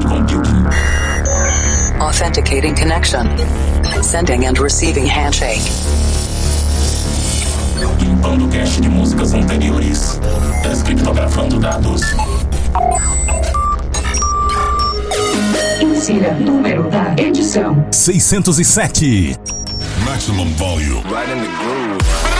cloud computing. Authenticating connection. Sending and receiving handshake. Limpando cache de músicas anteriores. Descriptografando dados. Insira número da edição: 607. Maximum volume. Right in the groove.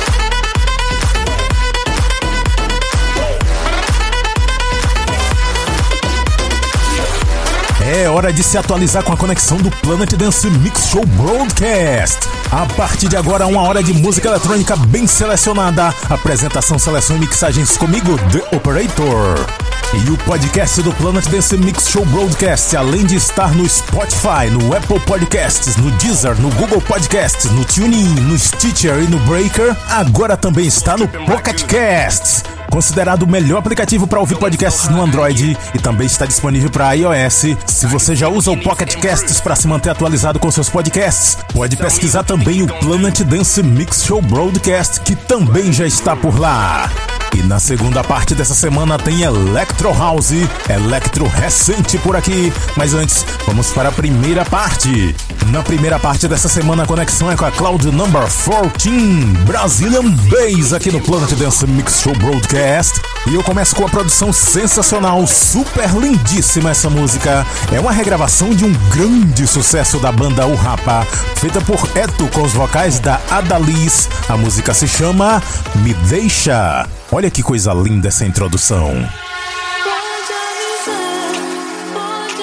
É hora de se atualizar com a conexão do Planet Dance Mix Show Broadcast. A partir de agora, uma hora de música eletrônica bem selecionada. Apresentação, seleção e mixagens comigo, The Operator. E o podcast do Planet Dance Mix Show Broadcast, além de estar no Spotify, no Apple Podcasts, no Deezer, no Google Podcasts, no TuneIn, no Stitcher e no Breaker, agora também está no Pocket Casts. Considerado o melhor aplicativo para ouvir podcasts no Android e também está disponível para iOS. Se você já usa o Pocket Casts para se manter atualizado com seus podcasts, pode pesquisar também o Planet Dance Mix Show Broadcast, que também já está por lá. E na segunda parte dessa semana tem Electro House, Electro recente por aqui. Mas antes, vamos para a primeira parte. Na primeira parte dessa semana, a conexão é com a Cloud Number 14, Brazilian Bass, aqui no Planet Dance Mix Show Broadcast. E eu começo com a produção sensacional, super lindíssima essa música. É uma regravação de um grande sucesso da banda O Rapa, feita por Eto com os vocais da Adaliz. A música se chama Me Deixa. Olha que coisa linda essa introdução. Pode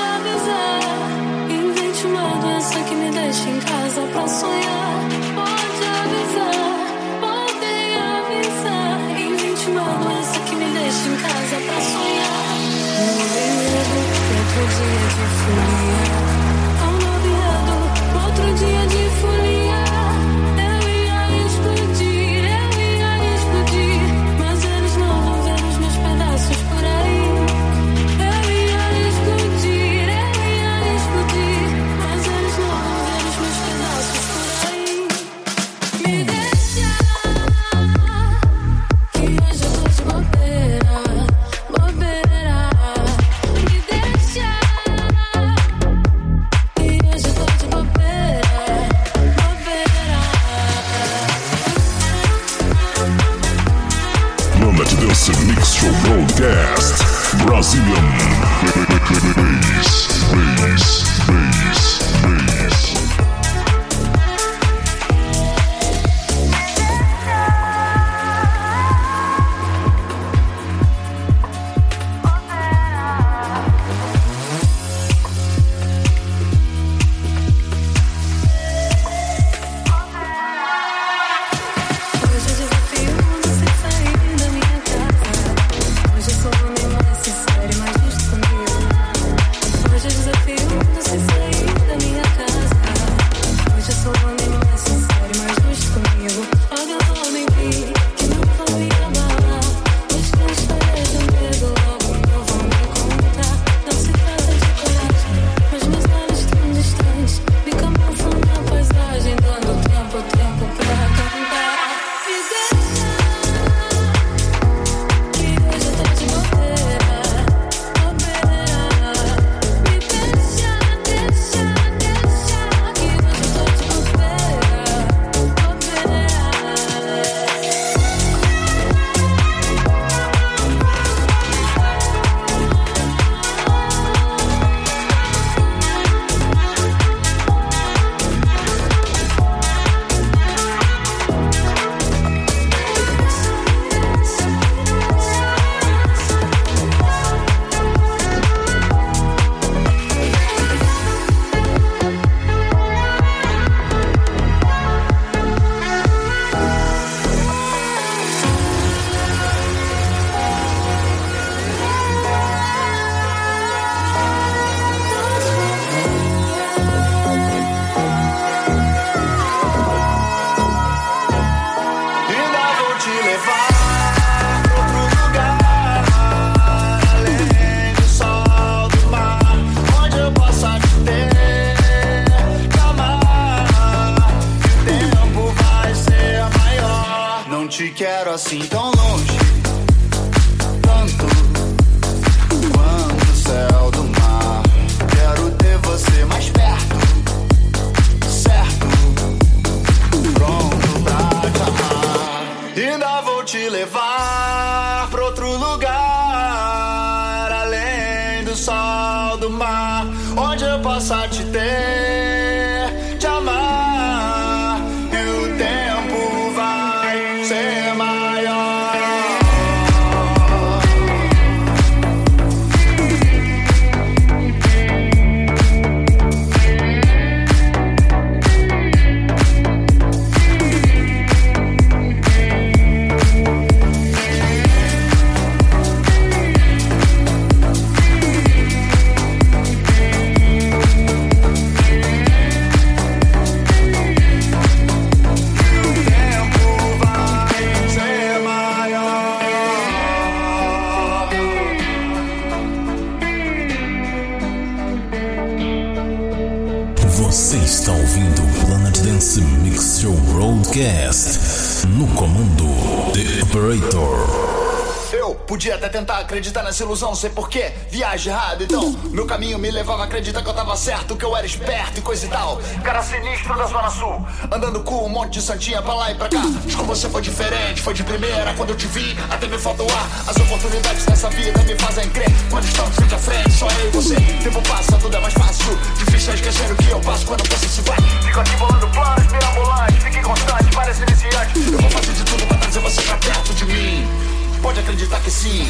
podia até tentar acreditar nessa ilusão, sei porquê, viagem errada, então. Meu caminho me levava a acreditar que eu tava certo, que eu era esperto e coisa e tal. Cara sinistro da Zona Sul, andando com um monte de santinha pra lá e pra cá. Mas com você foi diferente, foi de primeira, quando eu te vi, até me faltou ar. As oportunidades dessa vida me fazem crer, quando estamos frente a frente, só eu e você. Tempo passa, tudo é mais fácil, difícil é esquecer o que eu passo quando você se vai. Fico aqui bolando planos, mirabolantes, fique constante, parece iniciante. Eu vou fazer de tudo pra trazer você pra perto de mim Pode acreditar que sim.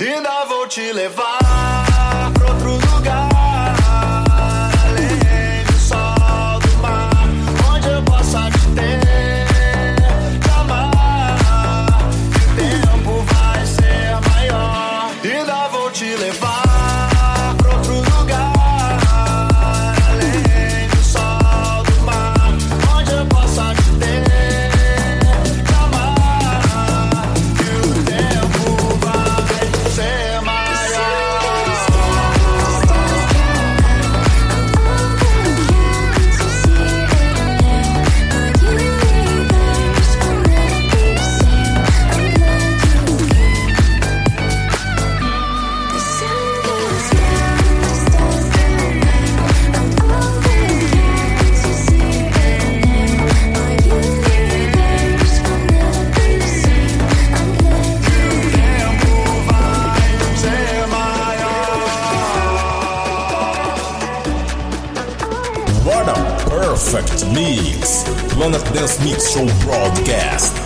Ainda vou te levar Planet Dance Mix Show Broadcast.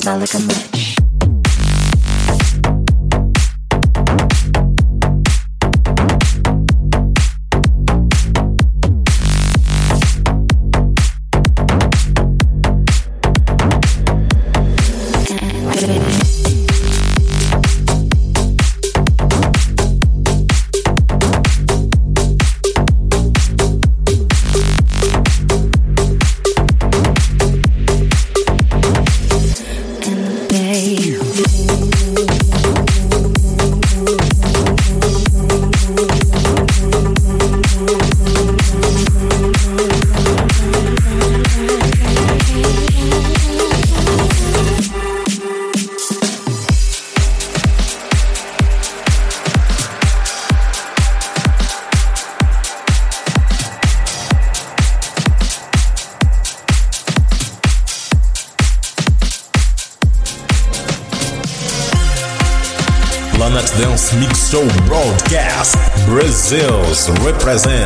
smell like a moon. present.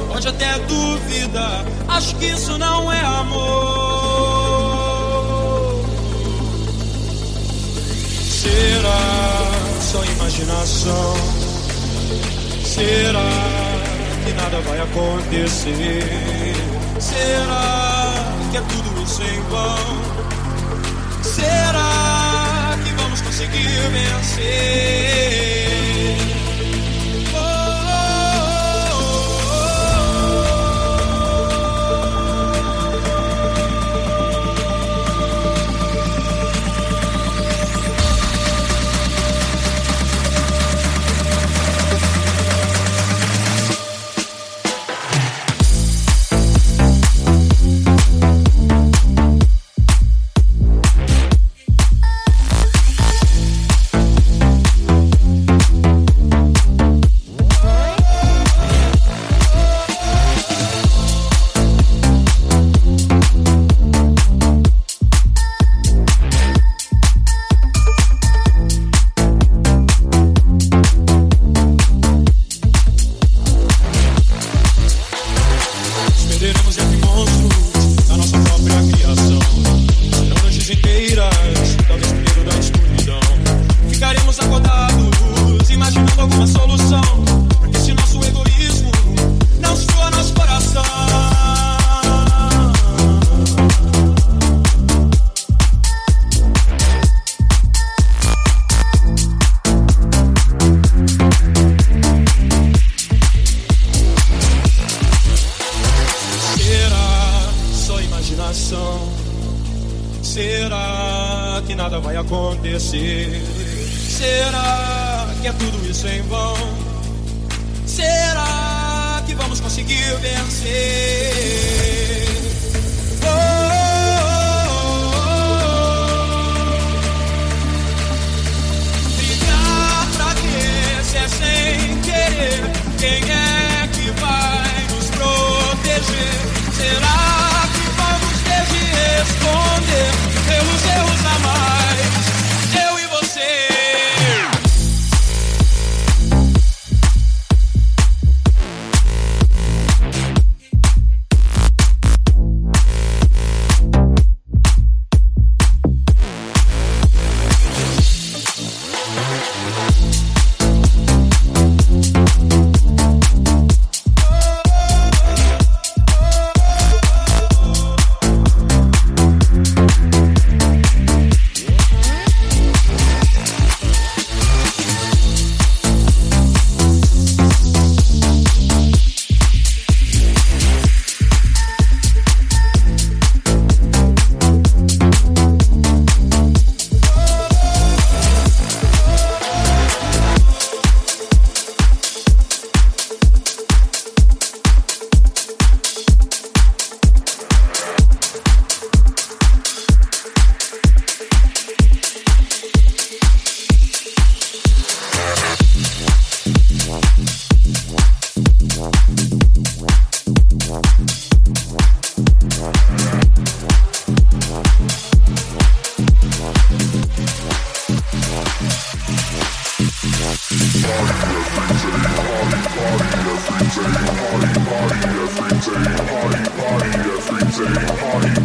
Pode até duvidar. Acho que isso não é amor. Será só imaginação? Será que nada vai acontecer? Será que é tudo isso em vão? Será que vamos conseguir vencer? Será que é tudo isso em vão? Será que vamos conseguir vencer? Oh, quê? Se é sem querer, quem é que vai nos proteger? Será que vamos ter de responder pelos erros a mais? City Party.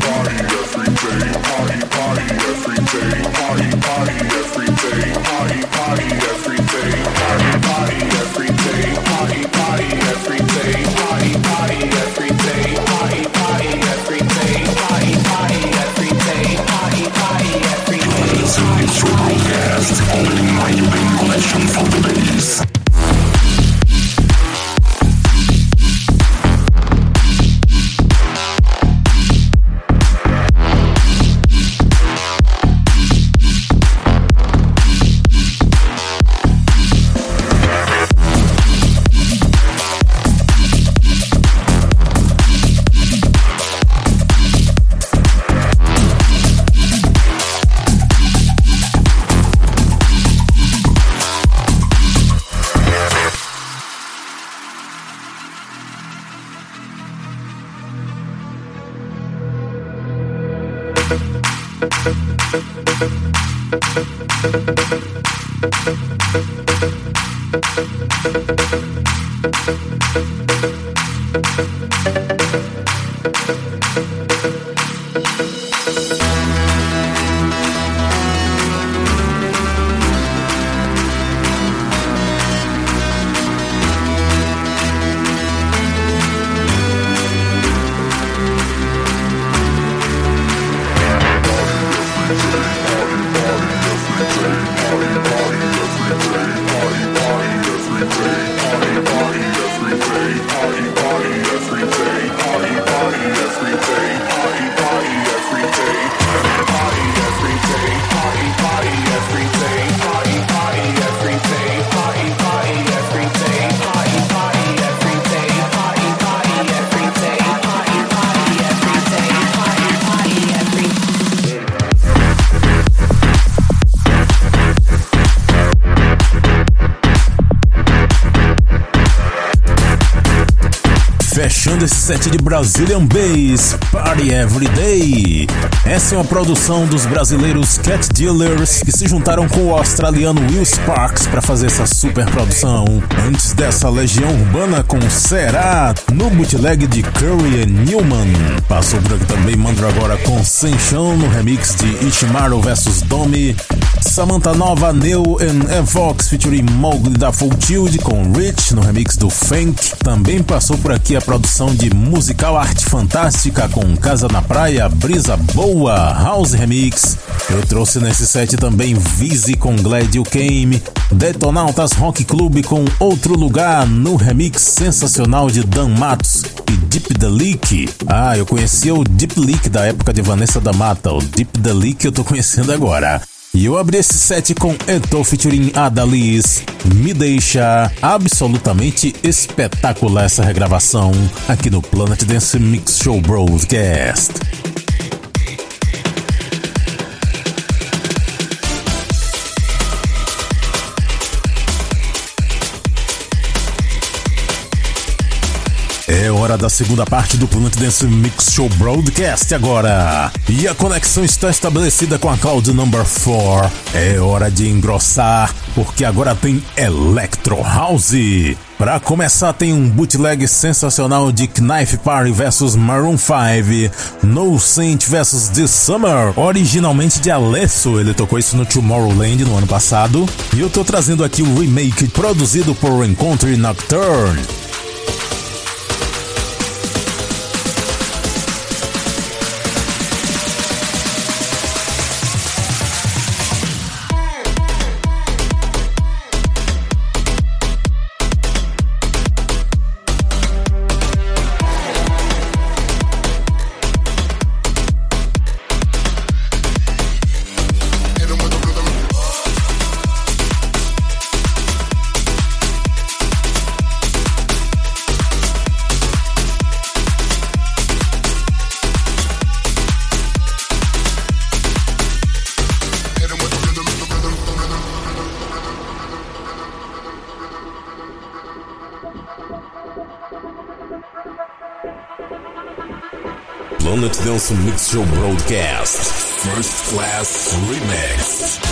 Set de Brazilian Bass, Party Every Day. Essa é uma produção dos brasileiros Cat Dealers que se juntaram com o australiano Will Sparks para fazer essa super produção. Antes dessa Legião Urbana com Será no bootleg de Curry Newman. Passou por aqui também Mandragora com Senchão no remix de Ishimaru vs Domi. Samantha Nova, Neo and Evox featuring Mowgli da Full Tilt com Rich no remix do Funk. Também passou por aqui a produção de Musical Arte Fantástica com Casa na Praia, Brisa Boa, House Remix. Eu trouxe nesse set também Visi com Glad You Came, Detonautas Rock Club com Outro Lugar no remix sensacional de Dan Matos e Deep The Leak. Ah, eu conhecia o Deep Leak da época de Vanessa da Mata, o Deep The Leak eu tô conhecendo agora. E eu abri esse set com Eto featuring Adalis. Me deixa absolutamente espetacular essa regravação aqui no Planet Dance Mix Show Broadcast. Hora da segunda parte do Planet Dance Mix Show Broadcast agora. E a conexão está estabelecida com a Cloud Number 4. É hora de engrossar, porque agora tem Electro House. Para começar, tem um bootleg sensacional de Knife Party vs Maroon 5, No Saint vs The Summer, originalmente de Alesso, ele tocou isso no Tomorrowland no ano passado. E eu tô trazendo aqui o remake produzido por Encounter Nocturne. Mix Show Broadcast. First Class Remix.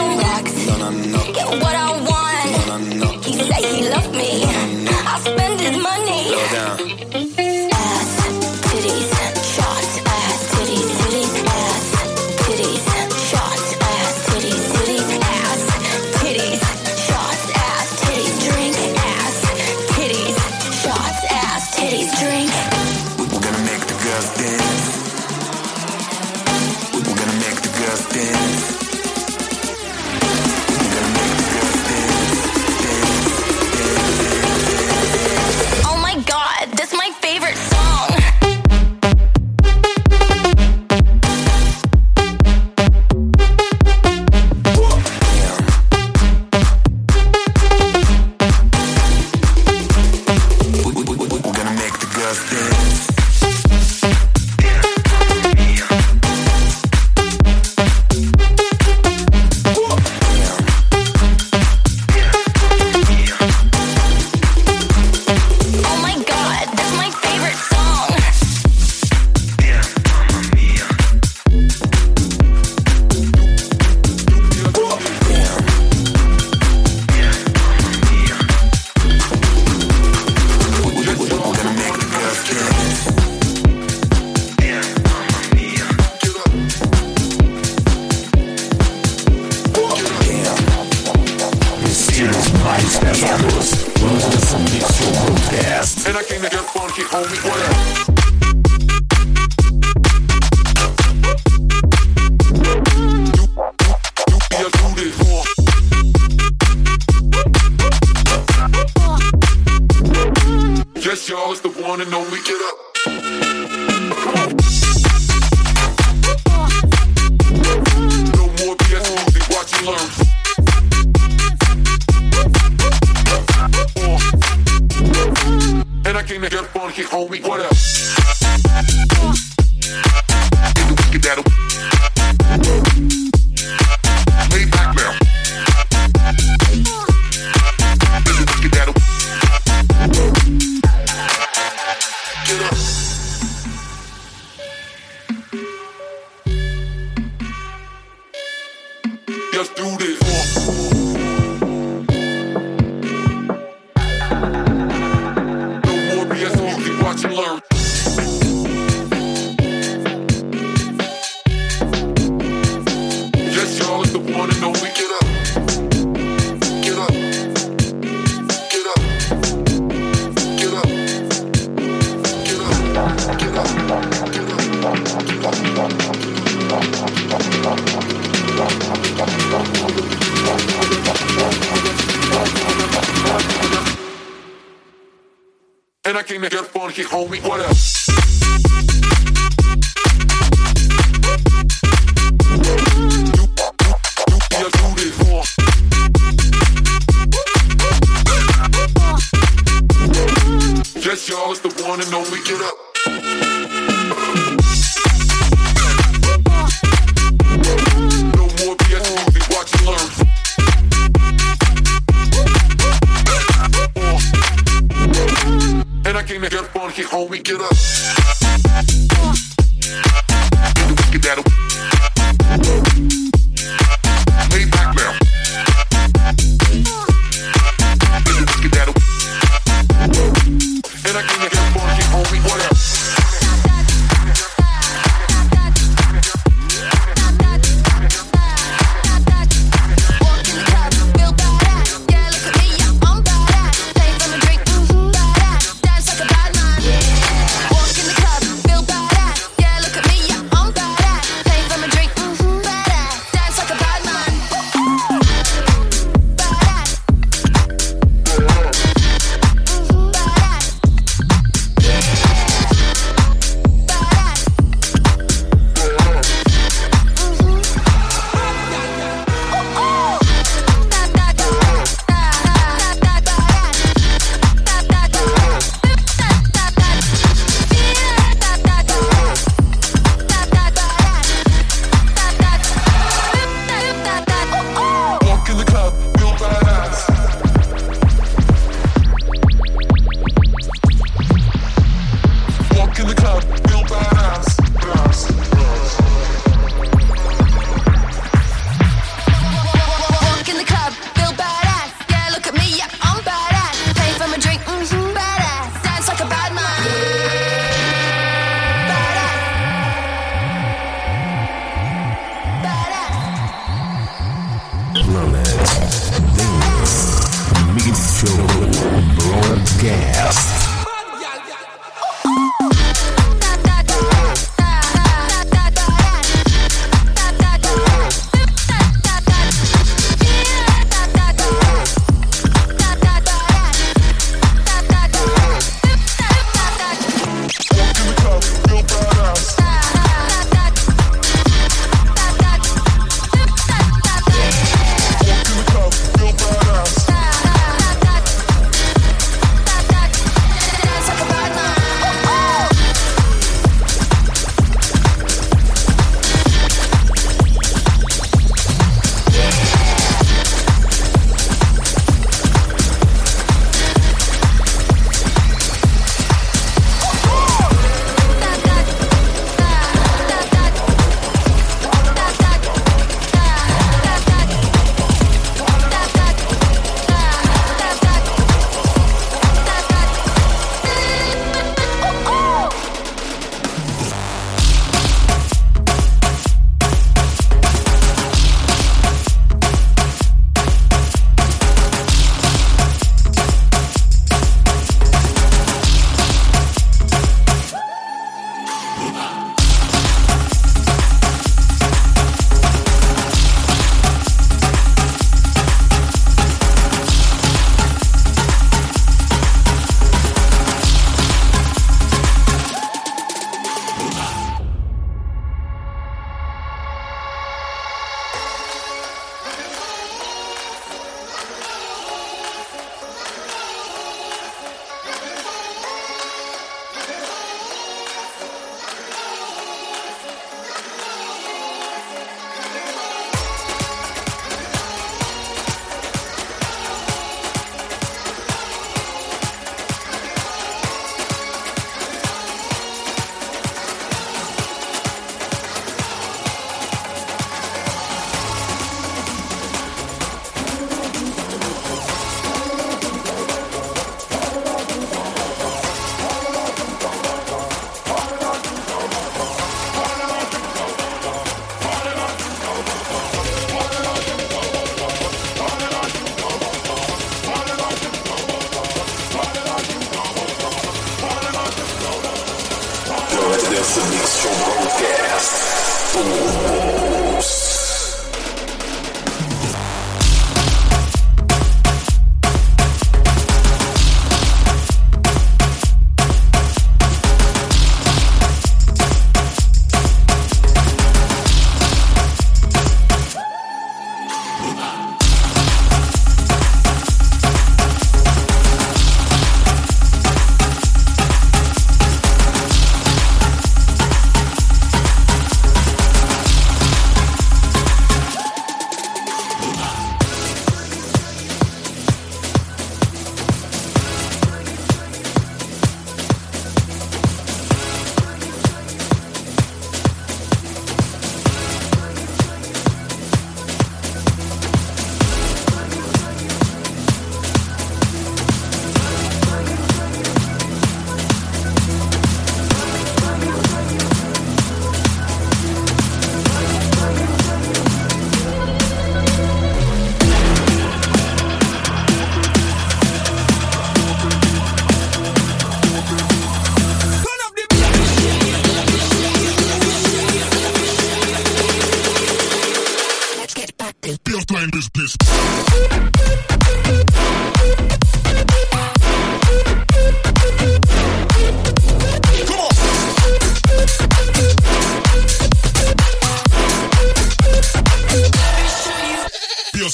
on rocks. No, no, no. Get what I want. No, no, no. He said he loved me.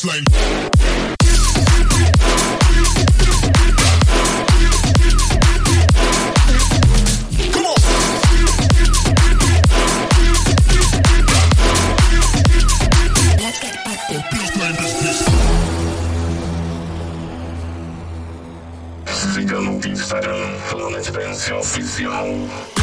Siga no Instagram, Planet Dance Oficial.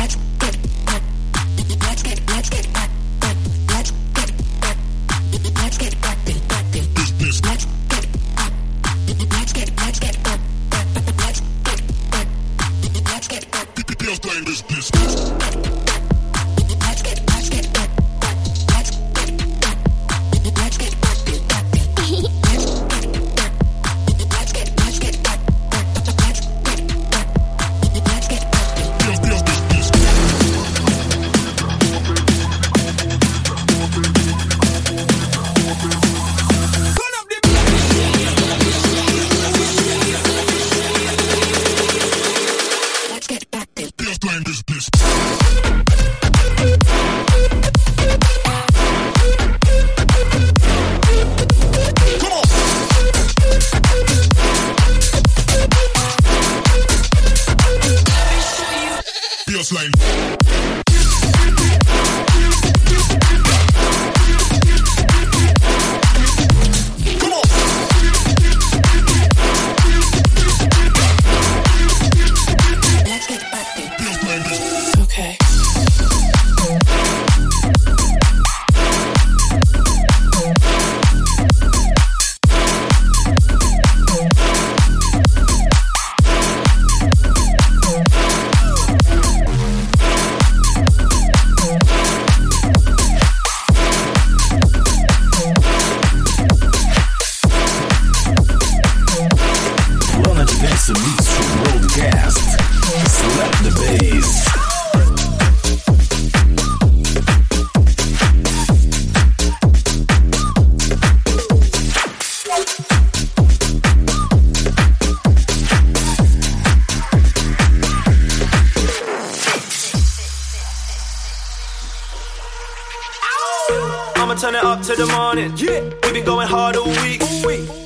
To the morning. Yeah, we been going hard all week.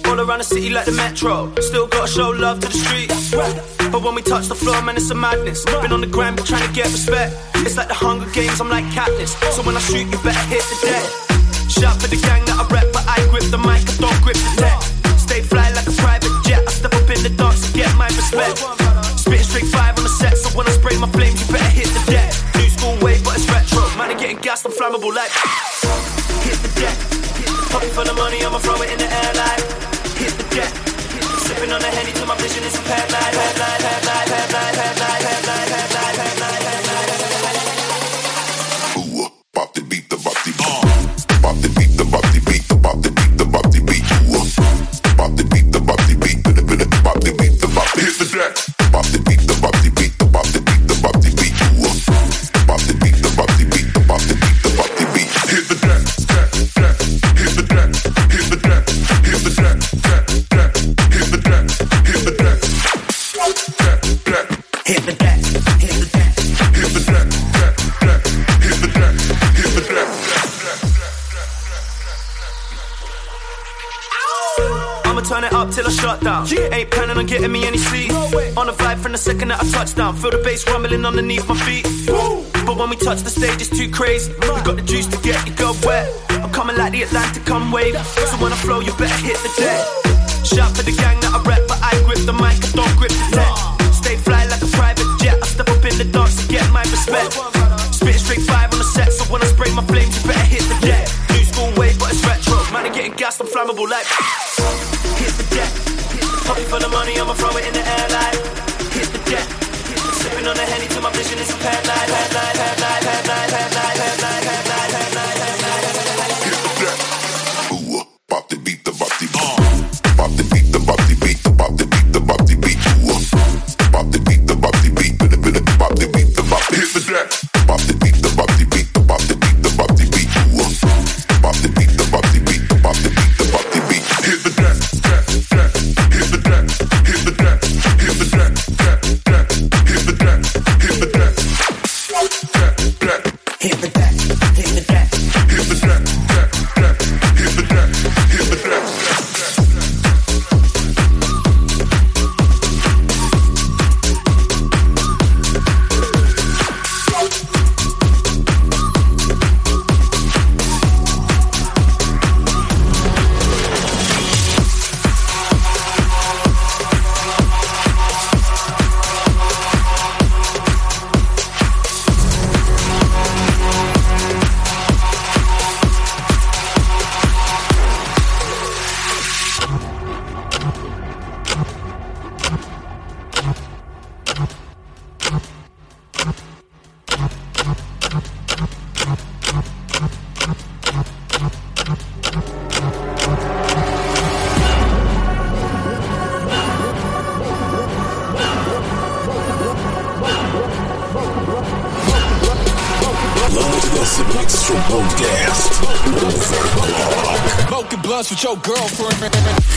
All around the city like the metro. Still gotta show love to the streets. But when we touch the floor, man, it's a madness. Been on the gram, trying to get respect. It's like the Hunger Games, I'm like Katniss. So when I shoot, you better hit the deck. Shout for the gang that I rep, but I grip the mic, I don't grip the tech. Stay fly like a private jet. I step up in the dance to get my respect. Spitting straight five on the set, so when I spray my flames, you better hit the deck. New school way, but it's retro. Man, I'm getting gassed, I'm flammable like. Pocket for the money, I'ma throw it in the air like Hit the jet. Sipping on the Henny till my vision is a pad light, pad light, pad light, pad light, pad light it up till I shut down. Ain't planning on getting me any sleep. On the vibe from the second that I touch down. Feel the bass rumbling underneath my feet. But when we touch the stage, it's too crazy. We got the juice to get you go wet. I'm coming like the Atlantic come wave. So when I flow, you better hit the deck. Shout for the gang that I rep, but I grip the mic, I don't grip the tech. Stay fly like a private jet. I step up in the dance to get my respect. Spit straight five on the set, so when I spray my flames, you better hit the deck. I'm getting gassed, I'm flammable like. Hit the deck. Popping for the money, I'ma throw it in the air like. Hit the deck. Sipping on the henny till my vision is impaired like. Headline, headline, headline, headline, headline, headline, headline, with your girlfriend.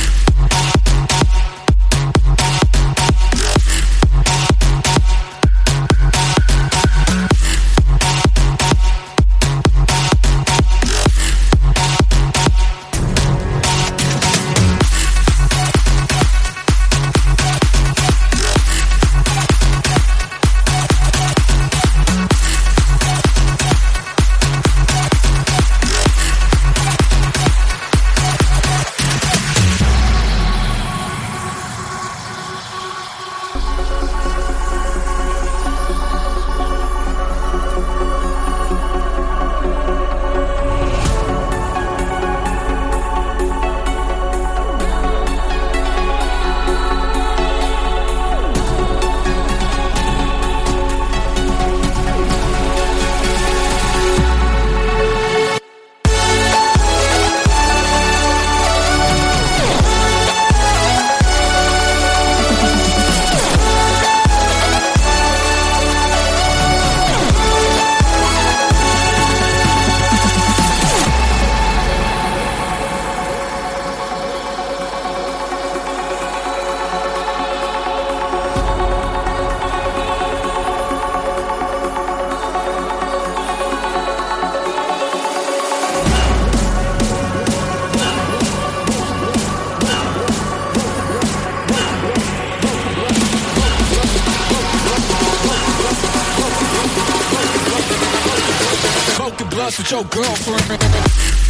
That's with your girlfriend.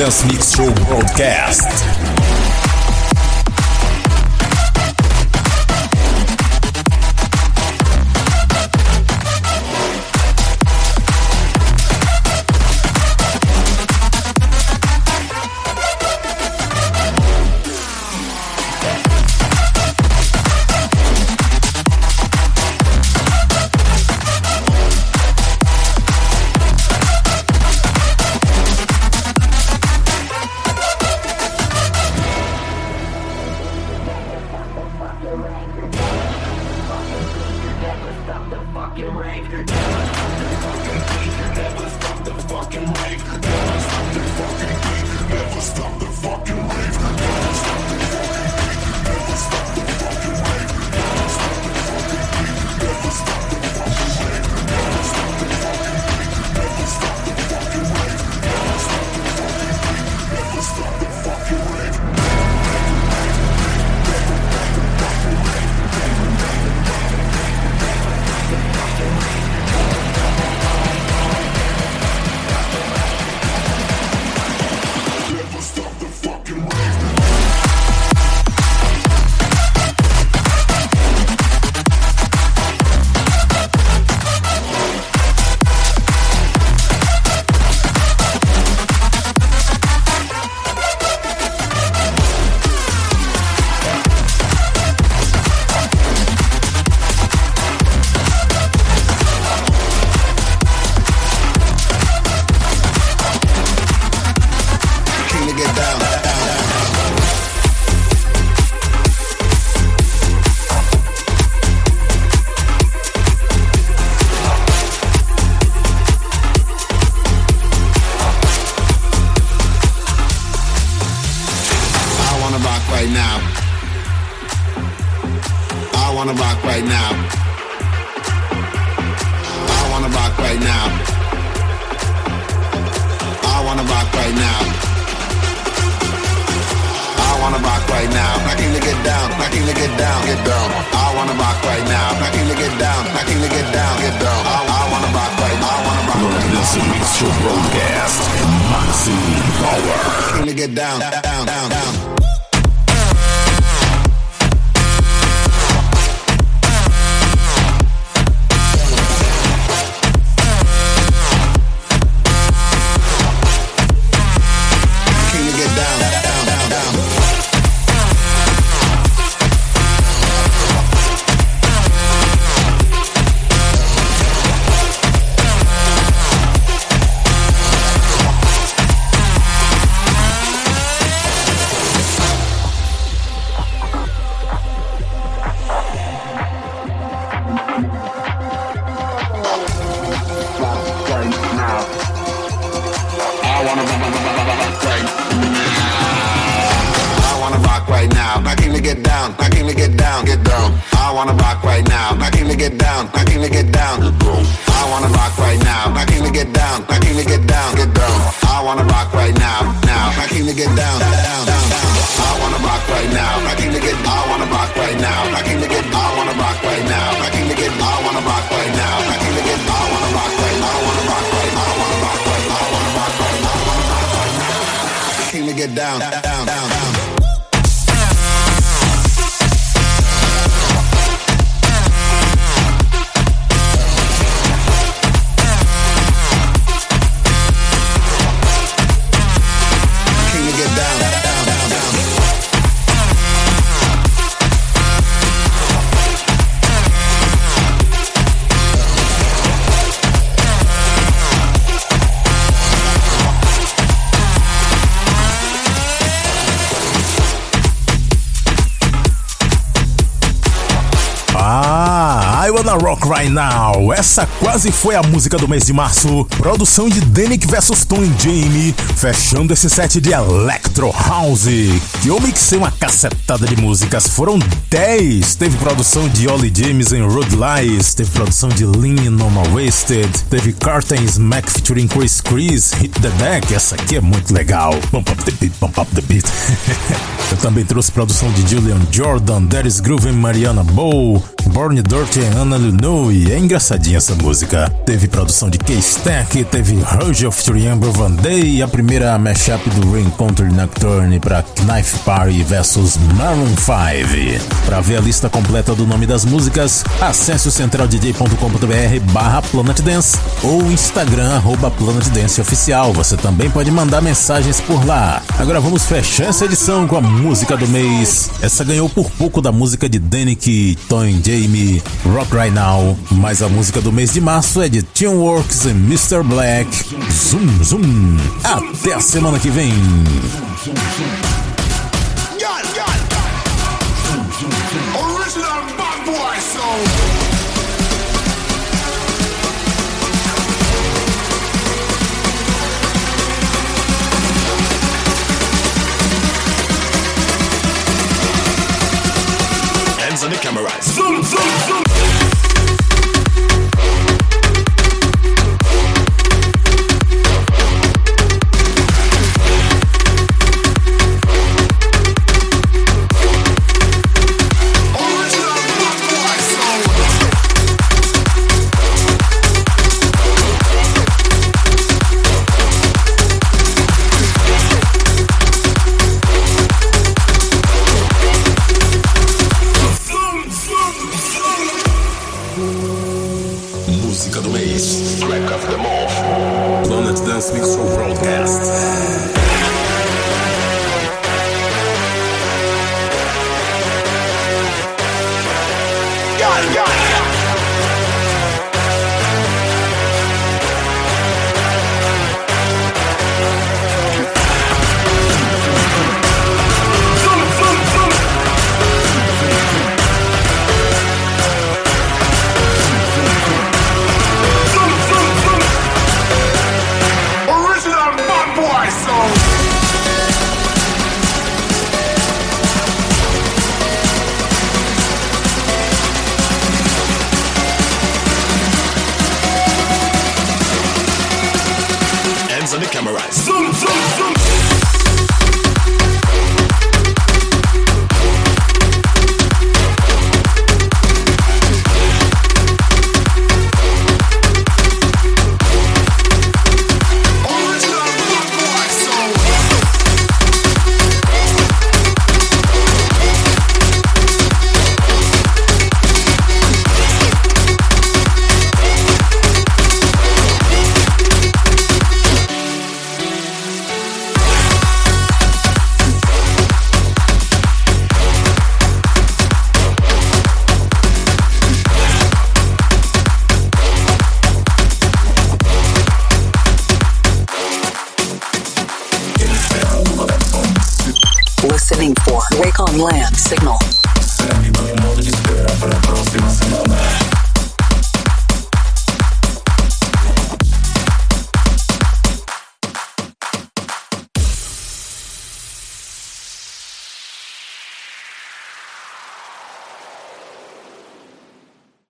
Class Mix. Right Now. Essa quase foi a música do mês de março. Produção de Denick vs Tony Jamie, fechando esse set de Electro House. Que eu mixei uma cacetada de músicas, foram 10. Teve produção de Ollie James em Road Lies, teve produção de Lean Normal Wasted, teve Carter Smack featuring Chris Chris, Hit the Deck, essa aqui é muito legal. Bump up the beat, bump up the beat. eu também trouxe produção de Julian Jordan, is Groove e Mariana Bow, Born Dirty e Anna Lunui. É engraçadinha essa música. Teve produção de K-Stack, teve Roger featuring Amber Van Day, a primeira mashup do Reencounter Nocturne para Knife Party vs Maroon 5. Para ver a lista completa do nome das músicas, acesse o centraldj.com.br barra Planet Dance ou Instagram arroba Planet Dance Oficial. Você também pode mandar mensagens por lá. Agora vamos fechar essa edição com a música do mês. Essa ganhou por pouco da música de Danik, Tony Jamie, Rock Right Now, mas a música do mês de março é de Teamworks e Mr. Black. Zoom, zoom. Até a semana que vem. Original bad boy. Hands on the camera. Zoom, zoom, zoom.